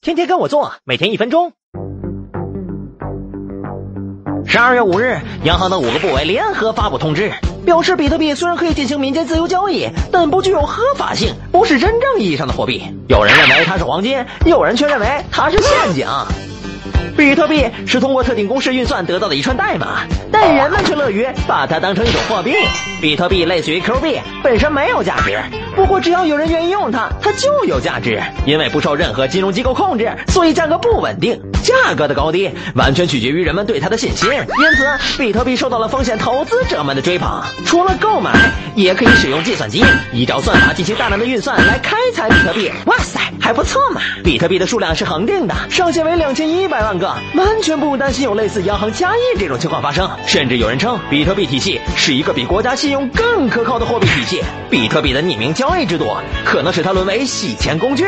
天天跟我做，每天一分钟。十二月五日，央行的五个部委联合发布通知，表示比特币虽然可以进行民间自由交易，但不具有合法性，不是真正意义上的货币。有人认为它是黄金，有人却认为它是陷阱。比特币是通过特定公式运算得到的一串代码，但人们却乐于把它当成一种货币。比特币类似于 Q 币，本身没有价值。不过只要有人愿意用它，它就有价值。因为不受任何金融机构控制，所以价格不稳定。价格的高低完全取决于人们对它的信心。因此，比特币受到了风险投资者们的追捧。除了购买，也可以使用计算机依照算法进行大量的运算来开采比特币。哇塞，还不错嘛！比特币的数量是恒定的，上限为两千一百万个。完全不用担心有类似央行加印这种情况发生，甚至有人称比特币体系是一个比国家信用更可靠的货币体系。比特币的匿名交易制度可能使它沦为洗钱工具。